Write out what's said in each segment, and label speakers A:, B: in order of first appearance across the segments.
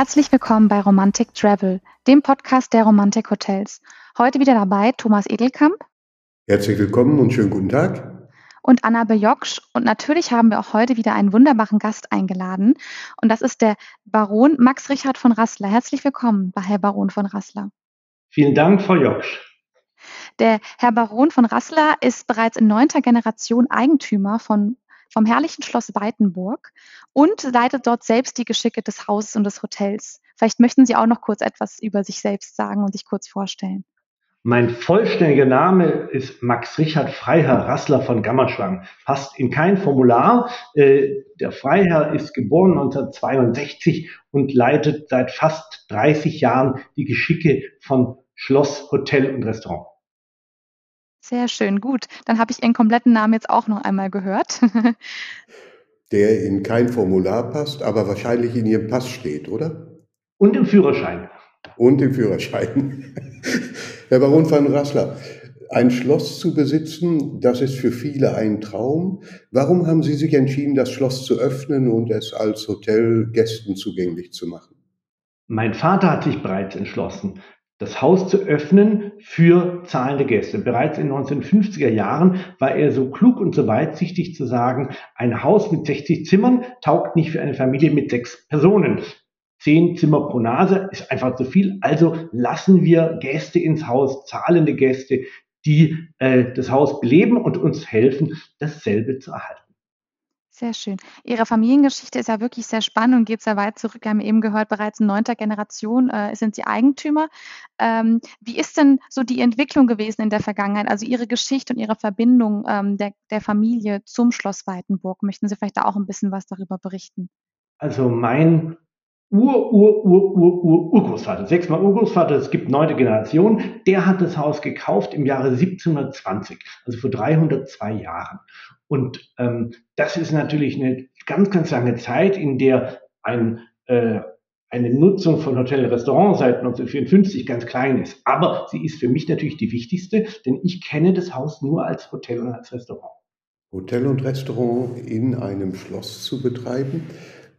A: Herzlich willkommen bei Romantic Travel, dem Podcast der Romantic Hotels. Heute wieder dabei Thomas Edelkamp.
B: Herzlich willkommen und schönen guten Tag.
A: Und Anna Bejoksch. Und natürlich haben wir auch heute wieder einen wunderbaren Gast eingeladen. Und das ist der Baron Max Richard von Rassler. Herzlich willkommen, Herr Baron von Rassler.
C: Vielen Dank, Frau Joksch.
A: Der Herr Baron von Rassler ist bereits in neunter Generation Eigentümer von vom herrlichen Schloss Weitenburg und leitet dort selbst die Geschicke des Hauses und des Hotels. Vielleicht möchten Sie auch noch kurz etwas über sich selbst sagen und sich kurz vorstellen.
C: Mein vollständiger Name ist Max Richard Freiherr Rassler von Gammerschwang. Passt in kein Formular. Äh, der Freiherr ist geboren 1962 und leitet seit fast 30 Jahren die Geschicke von Schloss, Hotel und Restaurant.
A: Sehr schön, gut. Dann habe ich Ihren kompletten Namen jetzt auch noch einmal gehört.
B: Der in kein Formular passt, aber wahrscheinlich in Ihrem Pass steht, oder?
C: Und im Führerschein.
B: Und im Führerschein. Herr Baron van Rassler, ein Schloss zu besitzen, das ist für viele ein Traum. Warum haben Sie sich entschieden, das Schloss zu öffnen und es als Hotel Gästen zugänglich zu machen?
C: Mein Vater hat sich bereits entschlossen das Haus zu öffnen für zahlende Gäste. Bereits in den 1950er Jahren war er so klug und so weitsichtig zu sagen, ein Haus mit 60 Zimmern taugt nicht für eine Familie mit sechs Personen. Zehn Zimmer pro Nase ist einfach zu viel. Also lassen wir Gäste ins Haus, zahlende Gäste, die äh, das Haus beleben und uns helfen, dasselbe zu erhalten.
A: Sehr schön. Ihre Familiengeschichte ist ja wirklich sehr spannend und geht sehr weit zurück. Wir haben eben gehört, bereits in neunter Generation äh, sind Sie Eigentümer. Ähm, wie ist denn so die Entwicklung gewesen in der Vergangenheit? Also Ihre Geschichte und Ihre Verbindung ähm, der, der Familie zum Schloss Weitenburg. Möchten Sie vielleicht da auch ein bisschen was darüber berichten?
C: Also mein Ur, Ur, Ur, Ur, Ur, Urgroßvater, sechsmal Urgroßvater, es gibt neunte Generation, der hat das Haus gekauft im Jahre 1720, also vor 302 Jahren. Und ähm, das ist natürlich eine ganz, ganz lange Zeit, in der ein, äh, eine Nutzung von Hotel und Restaurant seit 1954 ganz klein ist. Aber sie ist für mich natürlich die wichtigste, denn ich kenne das Haus nur als Hotel und als Restaurant.
B: Hotel und Restaurant in einem Schloss zu betreiben,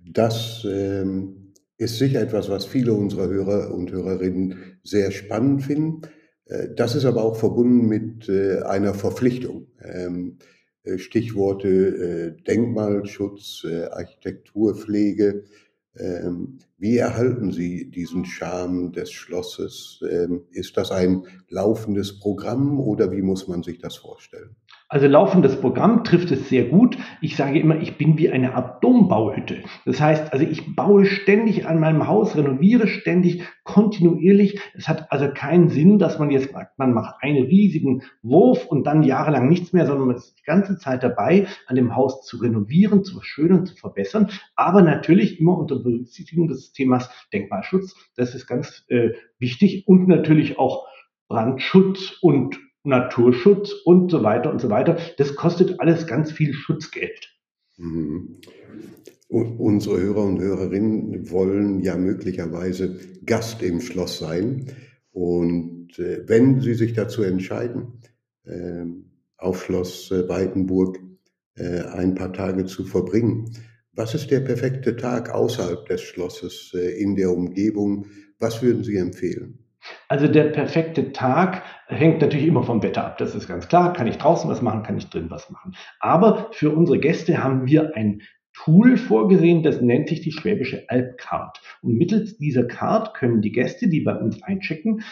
B: das ähm ist sicher etwas, was viele unserer Hörer und Hörerinnen sehr spannend finden. Äh, das ist aber auch verbunden mit äh, einer Verpflichtung. Ähm, äh, Stichworte Denkmalschutz, Architekturpflege. Wie erhalten Sie diesen Charme des Schlosses? Ähm, ist das ein laufendes Programm oder wie muss man sich das vorstellen?
C: Also laufendes Programm trifft es sehr gut. Ich sage immer, ich bin wie eine Art Dombauhütte. Das heißt, also ich baue ständig an meinem Haus, renoviere ständig, kontinuierlich. Es hat also keinen Sinn, dass man jetzt sagt, man macht einen riesigen Wurf und dann jahrelang nichts mehr, sondern man ist die ganze Zeit dabei, an dem Haus zu renovieren, zu verschönern, zu verbessern. Aber natürlich immer unter Berücksichtigung des Themas Denkmalschutz. Das ist ganz äh, wichtig und natürlich auch Brandschutz und Naturschutz und so weiter und so weiter. Das kostet alles ganz viel Schutzgeld.
B: Mhm. Unsere Hörer und Hörerinnen wollen ja möglicherweise Gast im Schloss sein. Und äh, wenn sie sich dazu entscheiden, äh, auf Schloss äh, Weitenburg äh, ein paar Tage zu verbringen, was ist der perfekte Tag außerhalb des Schlosses, äh, in der Umgebung? Was würden Sie empfehlen?
C: Also der perfekte Tag hängt natürlich immer vom Wetter ab. Das ist ganz klar. Kann ich draußen was machen, kann ich drin was machen. Aber für unsere Gäste haben wir ein Tool vorgesehen, das nennt sich die Schwäbische Albcard. Und mittels dieser Card können die Gäste, die bei uns einchecken,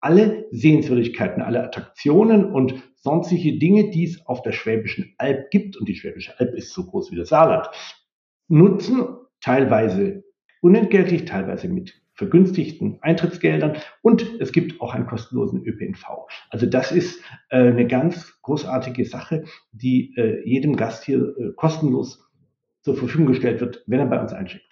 C: alle Sehenswürdigkeiten, alle Attraktionen und sonstige Dinge, die es auf der Schwäbischen Alb gibt, und die Schwäbische Alb ist so groß wie das Saarland, nutzen, teilweise unentgeltlich, teilweise mit vergünstigten Eintrittsgeldern und es gibt auch einen kostenlosen ÖPNV. Also das ist äh, eine ganz großartige Sache, die äh, jedem Gast hier äh, kostenlos zur Verfügung gestellt wird, wenn er bei uns eincheckt.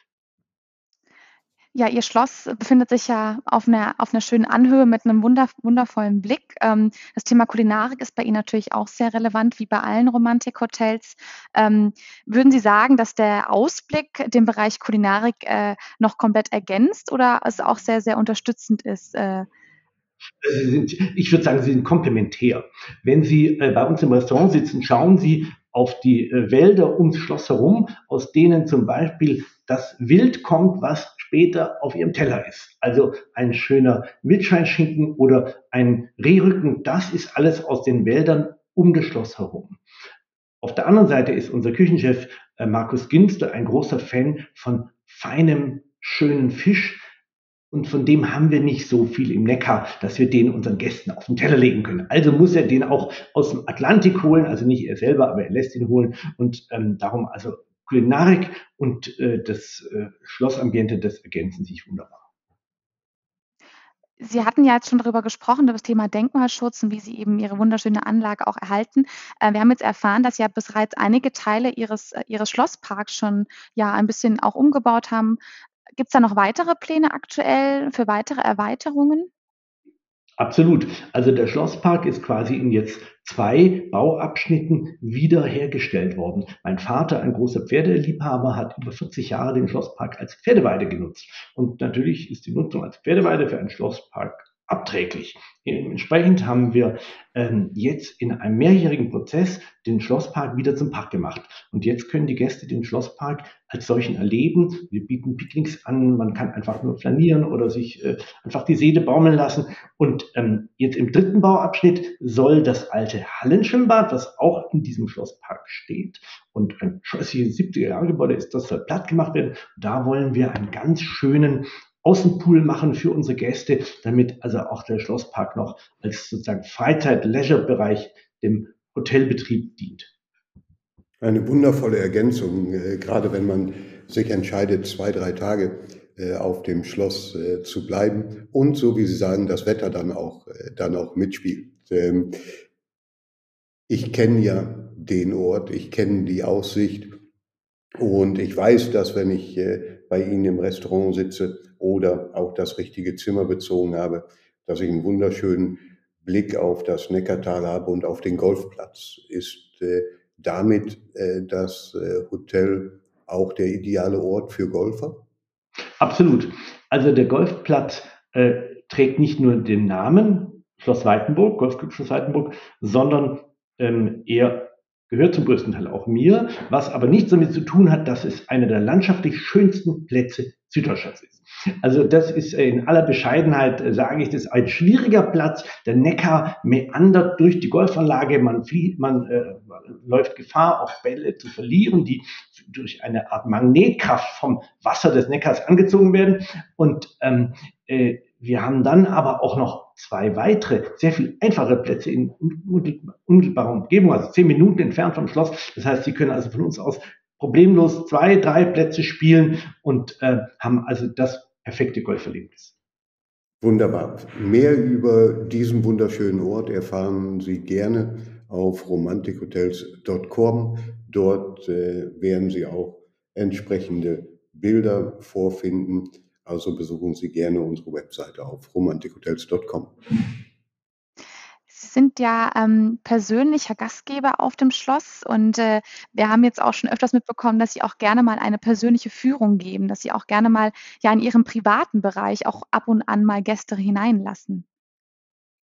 A: Ja, Ihr Schloss befindet sich ja auf einer, auf einer schönen Anhöhe mit einem wunder, wundervollen Blick. Ähm, das Thema Kulinarik ist bei Ihnen natürlich auch sehr relevant, wie bei allen Romantik-Hotels. Ähm, würden Sie sagen, dass der Ausblick den Bereich Kulinarik äh, noch komplett ergänzt oder es auch sehr, sehr unterstützend ist? Äh?
C: Sind, ich würde sagen, sie sind komplementär. Wenn Sie äh, bei uns im Restaurant sitzen, schauen Sie auf die äh, Wälder ums Schloss herum, aus denen zum Beispiel das Wild kommt, was später auf ihrem Teller ist. Also ein schöner Wildschweinschinken oder ein Rehrücken, das ist alles aus den Wäldern um das Schloss herum. Auf der anderen Seite ist unser Küchenchef äh, Markus Ginster ein großer Fan von feinem, schönen Fisch. Und von dem haben wir nicht so viel im Neckar, dass wir den unseren Gästen auf den Teller legen können. Also muss er den auch aus dem Atlantik holen, also nicht er selber, aber er lässt ihn holen. Und ähm, darum also Kulinarik und äh, das äh, Schlossambiente, das ergänzen sich wunderbar.
A: Sie hatten ja jetzt schon darüber gesprochen, über das Thema Denkmalschutz und wie Sie eben Ihre wunderschöne Anlage auch erhalten. Äh, wir haben jetzt erfahren, dass Sie ja bereits einige Teile Ihres, äh, Ihres Schlossparks schon ja ein bisschen auch umgebaut haben. Gibt es da noch weitere Pläne aktuell für weitere Erweiterungen?
C: Absolut. Also der Schlosspark ist quasi in jetzt zwei Bauabschnitten wiederhergestellt worden. Mein Vater, ein großer Pferdeliebhaber, hat über 40 Jahre den Schlosspark als Pferdeweide genutzt. Und natürlich ist die Nutzung als Pferdeweide für einen Schlosspark abträglich. Entsprechend haben wir ähm, jetzt in einem mehrjährigen Prozess den Schlosspark wieder zum Park gemacht. Und jetzt können die Gäste den Schlosspark als solchen erleben. Wir bieten Picknicks an, man kann einfach nur flanieren oder sich äh, einfach die Seele baumeln lassen. Und ähm, jetzt im dritten Bauabschnitt soll das alte Hallenschwimmbad, was auch in diesem Schlosspark steht und ein scheußliches 70er-Jahre-Gebäude ist, das soll platt gemacht werden. Da wollen wir einen ganz schönen Außenpool machen für unsere Gäste, damit also auch der Schlosspark noch als sozusagen Freizeit-Leisure-Bereich dem Hotelbetrieb dient.
B: Eine wundervolle Ergänzung, äh, gerade wenn man sich entscheidet, zwei, drei Tage äh, auf dem Schloss äh, zu bleiben und so wie Sie sagen, das Wetter dann auch, dann auch mitspielt. Ähm, ich kenne ja den Ort, ich kenne die Aussicht und ich weiß, dass wenn ich bei Ihnen im Restaurant sitze, oder auch das richtige Zimmer bezogen habe, dass ich einen wunderschönen Blick auf das Neckartal habe und auf den Golfplatz. Ist äh, damit äh, das äh, Hotel auch der ideale Ort für Golfer?
C: Absolut. Also der Golfplatz äh, trägt nicht nur den Namen Schloss Weitenburg, Golfclub Schloss Weitenburg, sondern ähm, er gehört zum größten Teil auch mir, was aber nichts damit zu tun hat, dass es einer der landschaftlich schönsten Plätze Süddeutschlands ist. Also das ist in aller Bescheidenheit, äh, sage ich, das ein schwieriger Platz. Der Neckar meandert durch die Golfanlage. Man, flieht, man äh, läuft Gefahr, auch Bälle zu verlieren, die durch eine Art Magnetkraft vom Wasser des Neckars angezogen werden. Und ähm, äh, wir haben dann aber auch noch zwei weitere, sehr viel einfache Plätze in unmittelbarer Umgebung, also zehn Minuten entfernt vom Schloss. Das heißt, Sie können also von uns aus problemlos zwei, drei Plätze spielen und äh, haben also das perfekte Golferlebnis.
B: Wunderbar. Mehr über diesen wunderschönen Ort erfahren Sie gerne auf romantikhotels.com. Dort äh, werden Sie auch entsprechende Bilder vorfinden. Also besuchen Sie gerne unsere Webseite auf romantikhotels.com
A: sind ja ähm, persönlicher Gastgeber auf dem Schloss und äh, wir haben jetzt auch schon öfters mitbekommen, dass Sie auch gerne mal eine persönliche Führung geben, dass Sie auch gerne mal ja in Ihrem privaten Bereich auch ab und an mal Gäste hineinlassen.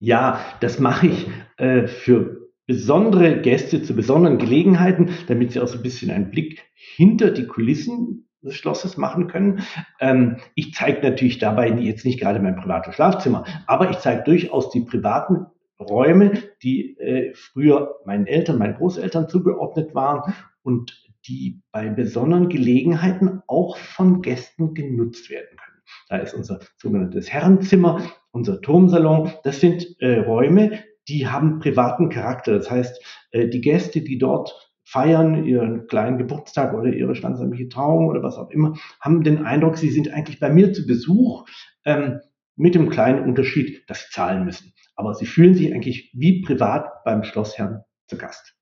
C: Ja, das mache ich äh, für besondere Gäste zu besonderen Gelegenheiten, damit sie auch so ein bisschen einen Blick hinter die Kulissen des Schlosses machen können. Ähm, ich zeige natürlich dabei jetzt nicht gerade mein privates Schlafzimmer, aber ich zeige durchaus die privaten Räume, die äh, früher meinen Eltern, meinen Großeltern zugeordnet waren und die bei besonderen Gelegenheiten auch von Gästen genutzt werden können. Da ist unser sogenanntes Herrenzimmer, unser Turmsalon. Das sind äh, Räume, die haben privaten Charakter. Das heißt, äh, die Gäste, die dort feiern, ihren kleinen Geburtstag oder ihre standesamtliche Trauung oder was auch immer, haben den Eindruck, sie sind eigentlich bei mir zu Besuch, ähm, mit dem kleinen Unterschied, dass sie zahlen müssen aber sie fühlen sich eigentlich wie privat beim Schlossherrn zu Gast.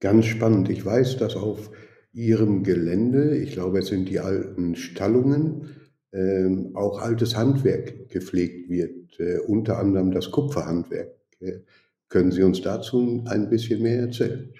B: Ganz spannend. Ich weiß, dass auf Ihrem Gelände, ich glaube, es sind die alten Stallungen, ähm, auch altes Handwerk gepflegt wird, äh, unter anderem das Kupferhandwerk. Äh, können Sie uns dazu ein bisschen mehr erzählen?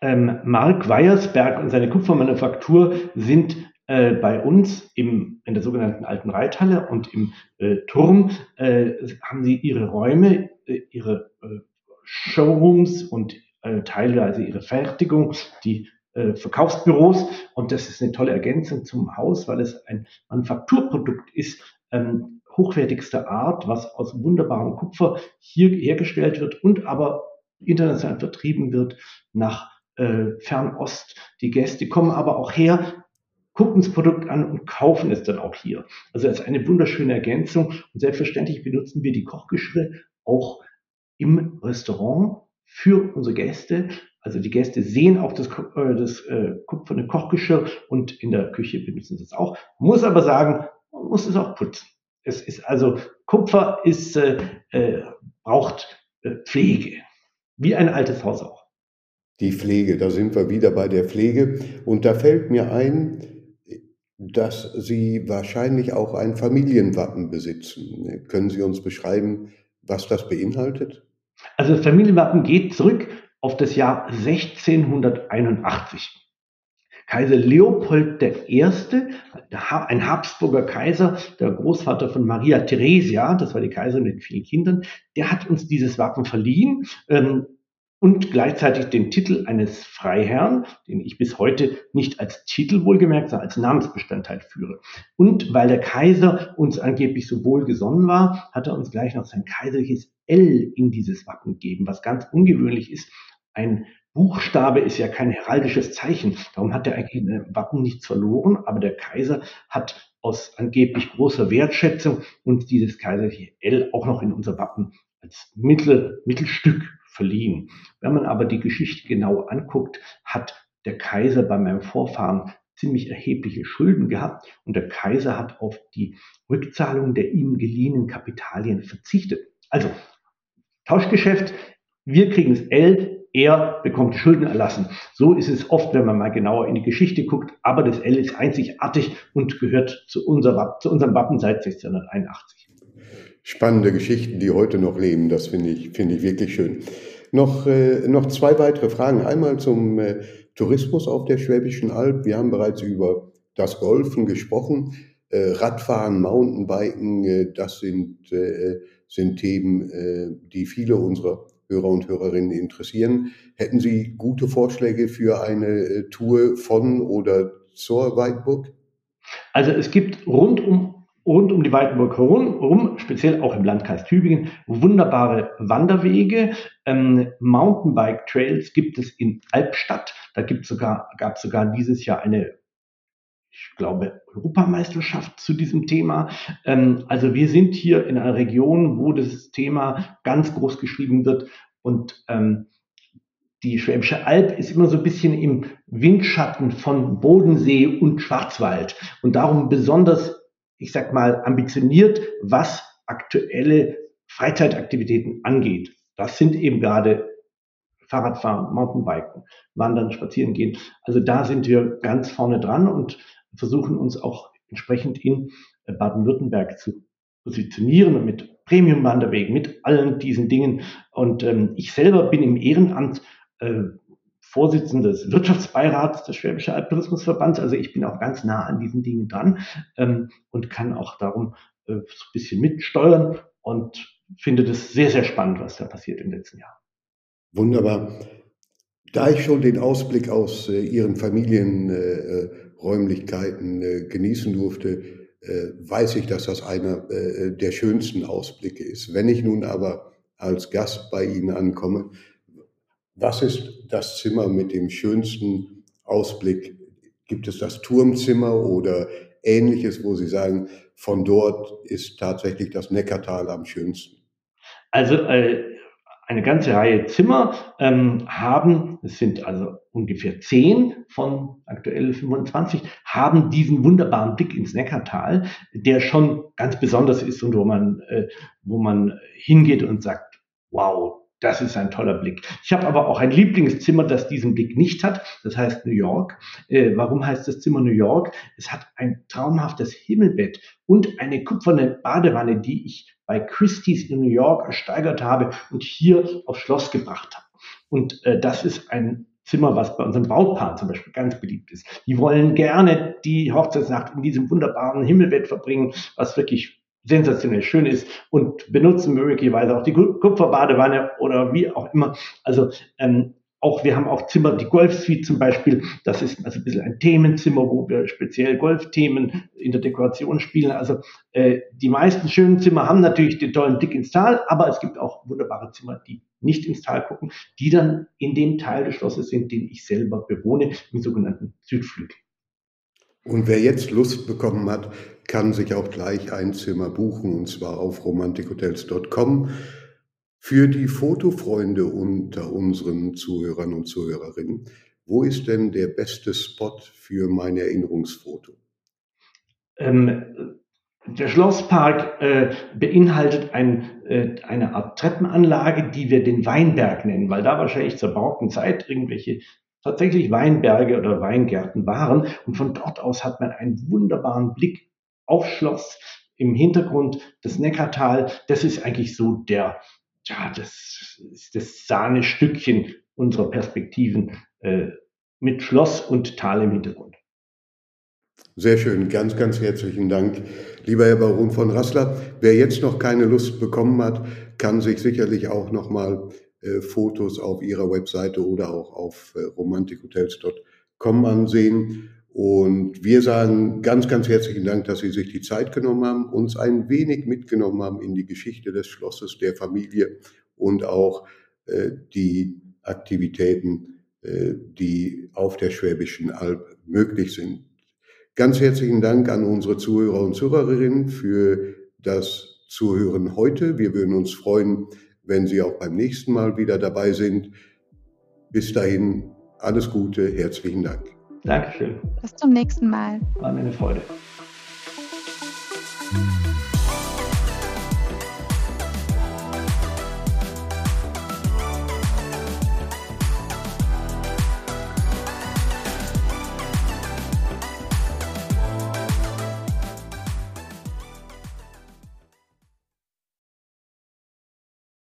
C: Ähm, Mark Weiersberg und seine Kupfermanufaktur sind äh, bei uns im, in der sogenannten alten Reithalle und im äh, Turm äh, haben sie ihre Räume, äh, ihre äh, Showrooms und äh, teilweise ihre Fertigung, die Verkaufsbüros. Und das ist eine tolle Ergänzung zum Haus, weil es ein Manufakturprodukt ist, ähm, hochwertigster Art, was aus wunderbarem Kupfer hier hergestellt wird und aber international vertrieben wird nach äh, Fernost. Die Gäste kommen aber auch her, gucken das Produkt an und kaufen es dann auch hier. Also es ist eine wunderschöne Ergänzung und selbstverständlich benutzen wir die Kochgeschirre auch im Restaurant für unsere Gäste. Also die Gäste sehen auch das, äh, das äh, kupferne Kochgeschirr und in der Küche benutzen sie es auch. Muss aber sagen, man muss es auch putzen. Es ist also Kupfer ist, äh, äh, braucht äh, Pflege, wie ein altes Haus auch.
B: Die Pflege, da sind wir wieder bei der Pflege. Und da fällt mir ein, dass Sie wahrscheinlich auch ein Familienwappen besitzen. Können Sie uns beschreiben, was das beinhaltet?
C: Also das Familienwappen geht zurück auf das Jahr 1681. Kaiser Leopold I., ein Habsburger Kaiser, der Großvater von Maria Theresia, das war die Kaiserin mit vielen Kindern, der hat uns dieses Wappen verliehen. Ähm, und gleichzeitig den Titel eines Freiherrn, den ich bis heute nicht als Titel wohlgemerkt, sondern als Namensbestandteil führe. Und weil der Kaiser uns angeblich so wohlgesonnen war, hat er uns gleich noch sein kaiserliches L in dieses Wappen gegeben, was ganz ungewöhnlich ist. Ein Buchstabe ist ja kein heraldisches Zeichen. Darum hat er eigentlich in Wappen nichts verloren. Aber der Kaiser hat aus angeblich großer Wertschätzung uns dieses kaiserliche L auch noch in unser Wappen als Mittel, Mittelstück verliehen. Wenn man aber die Geschichte genau anguckt, hat der Kaiser bei meinem Vorfahren ziemlich erhebliche Schulden gehabt und der Kaiser hat auf die Rückzahlung der ihm geliehenen Kapitalien verzichtet. Also Tauschgeschäft, wir kriegen das L, er bekommt Schulden erlassen. So ist es oft, wenn man mal genauer in die Geschichte guckt, aber das L ist einzigartig und gehört zu, unser, zu unserem Wappen seit 1681
B: spannende Geschichten, die heute noch leben. Das finde ich, finde ich wirklich schön. Noch, äh, noch zwei weitere Fragen. Einmal zum äh, Tourismus auf der Schwäbischen Alb. Wir haben bereits über das Golfen gesprochen. Äh, Radfahren, Mountainbiken, äh, das sind, äh, sind Themen, äh, die viele unserer Hörer und Hörerinnen interessieren. Hätten Sie gute Vorschläge für eine äh, Tour von oder zur Weidburg?
C: Also es gibt rund um rund um die Weitenburg herum, speziell auch im Landkreis Tübingen, wunderbare Wanderwege. Ähm, Mountainbike-Trails gibt es in Albstadt. Da gibt sogar, gab es sogar dieses Jahr eine, ich glaube, Europameisterschaft zu diesem Thema. Ähm, also wir sind hier in einer Region, wo das Thema ganz groß geschrieben wird und ähm, die Schwäbische Alb ist immer so ein bisschen im Windschatten von Bodensee und Schwarzwald und darum besonders ich sag mal, ambitioniert, was aktuelle Freizeitaktivitäten angeht. Das sind eben gerade Fahrradfahren, Mountainbiken, Wandern, Spazieren gehen. Also da sind wir ganz vorne dran und versuchen uns auch entsprechend in Baden-Württemberg zu positionieren mit Premium-Wanderwegen, mit allen diesen Dingen. Und ähm, ich selber bin im Ehrenamt äh, Vorsitzender des Wirtschaftsbeirats des Schwäbische Alptourismusverbands. Also ich bin auch ganz nah an diesen Dingen dran ähm, und kann auch darum äh, so ein bisschen mitsteuern und finde das sehr, sehr spannend, was da passiert im letzten Jahr.
B: Wunderbar. Da ich schon den Ausblick aus äh, Ihren Familienräumlichkeiten äh, äh, genießen durfte, äh, weiß ich, dass das einer äh, der schönsten Ausblicke ist. Wenn ich nun aber als Gast bei Ihnen ankomme, was ist das Zimmer mit dem schönsten Ausblick? Gibt es das Turmzimmer oder ähnliches, wo Sie sagen, von dort ist tatsächlich das Neckartal am schönsten?
C: Also äh, eine ganze Reihe Zimmer ähm, haben, es sind also ungefähr zehn von aktuell 25, haben diesen wunderbaren Blick ins Neckartal, der schon ganz besonders ist und wo man, äh, wo man hingeht und sagt, wow, das ist ein toller Blick. Ich habe aber auch ein Lieblingszimmer, das diesen Blick nicht hat. Das heißt New York. Äh, warum heißt das Zimmer New York? Es hat ein traumhaftes Himmelbett und eine kupferne Badewanne, die ich bei Christie's in New York ersteigert habe und hier aufs Schloss gebracht habe. Und äh, das ist ein Zimmer, was bei unseren Brautpaaren zum Beispiel ganz beliebt ist. Die wollen gerne die Hochzeitsnacht in diesem wunderbaren Himmelbett verbringen, was wirklich sensationell schön ist und benutzen möglicherweise auch die Kupferbadewanne oder wie auch immer. Also ähm, auch, wir haben auch Zimmer, die Golfsuite zum Beispiel, das ist also ein bisschen ein Themenzimmer, wo wir speziell Golfthemen in der Dekoration spielen. Also äh, die meisten schönen Zimmer haben natürlich den tollen Blick ins Tal, aber es gibt auch wunderbare Zimmer, die nicht ins Tal gucken, die dann in dem Teil des Schlosses sind, den ich selber bewohne, im sogenannten Südflügel.
B: Und wer jetzt Lust bekommen hat, kann sich auch gleich ein Zimmer buchen, und zwar auf romantikhotels.com. Für die Fotofreunde unter unseren Zuhörern und Zuhörerinnen, wo ist denn der beste Spot für mein Erinnerungsfoto?
C: Ähm, der Schlosspark äh, beinhaltet ein, äh, eine Art Treppenanlage, die wir den Weinberg nennen, weil da wahrscheinlich zur barocken Zeit irgendwelche tatsächlich Weinberge oder Weingärten waren. Und von dort aus hat man einen wunderbaren Blick auf Schloss im Hintergrund das Neckartal. Das ist eigentlich so der, ja, das ist das Sahnestückchen unserer Perspektiven äh, mit Schloss und Tal im Hintergrund.
B: Sehr schön, ganz, ganz herzlichen Dank, lieber Herr Baron von Rassler. Wer jetzt noch keine Lust bekommen hat, kann sich sicherlich auch nochmal Fotos auf Ihrer Webseite oder auch auf äh, romantikhotels.com ansehen. Und wir sagen ganz, ganz herzlichen Dank, dass Sie sich die Zeit genommen haben, uns ein wenig mitgenommen haben in die Geschichte des Schlosses, der Familie und auch äh, die Aktivitäten, äh, die auf der Schwäbischen Alb möglich sind. Ganz herzlichen Dank an unsere Zuhörer und Zuhörerinnen für das Zuhören heute. Wir würden uns freuen, wenn Sie auch beim nächsten Mal wieder dabei sind. Bis dahin alles Gute, herzlichen Dank.
C: Dankeschön.
A: Bis zum nächsten Mal.
C: War mir eine Freude.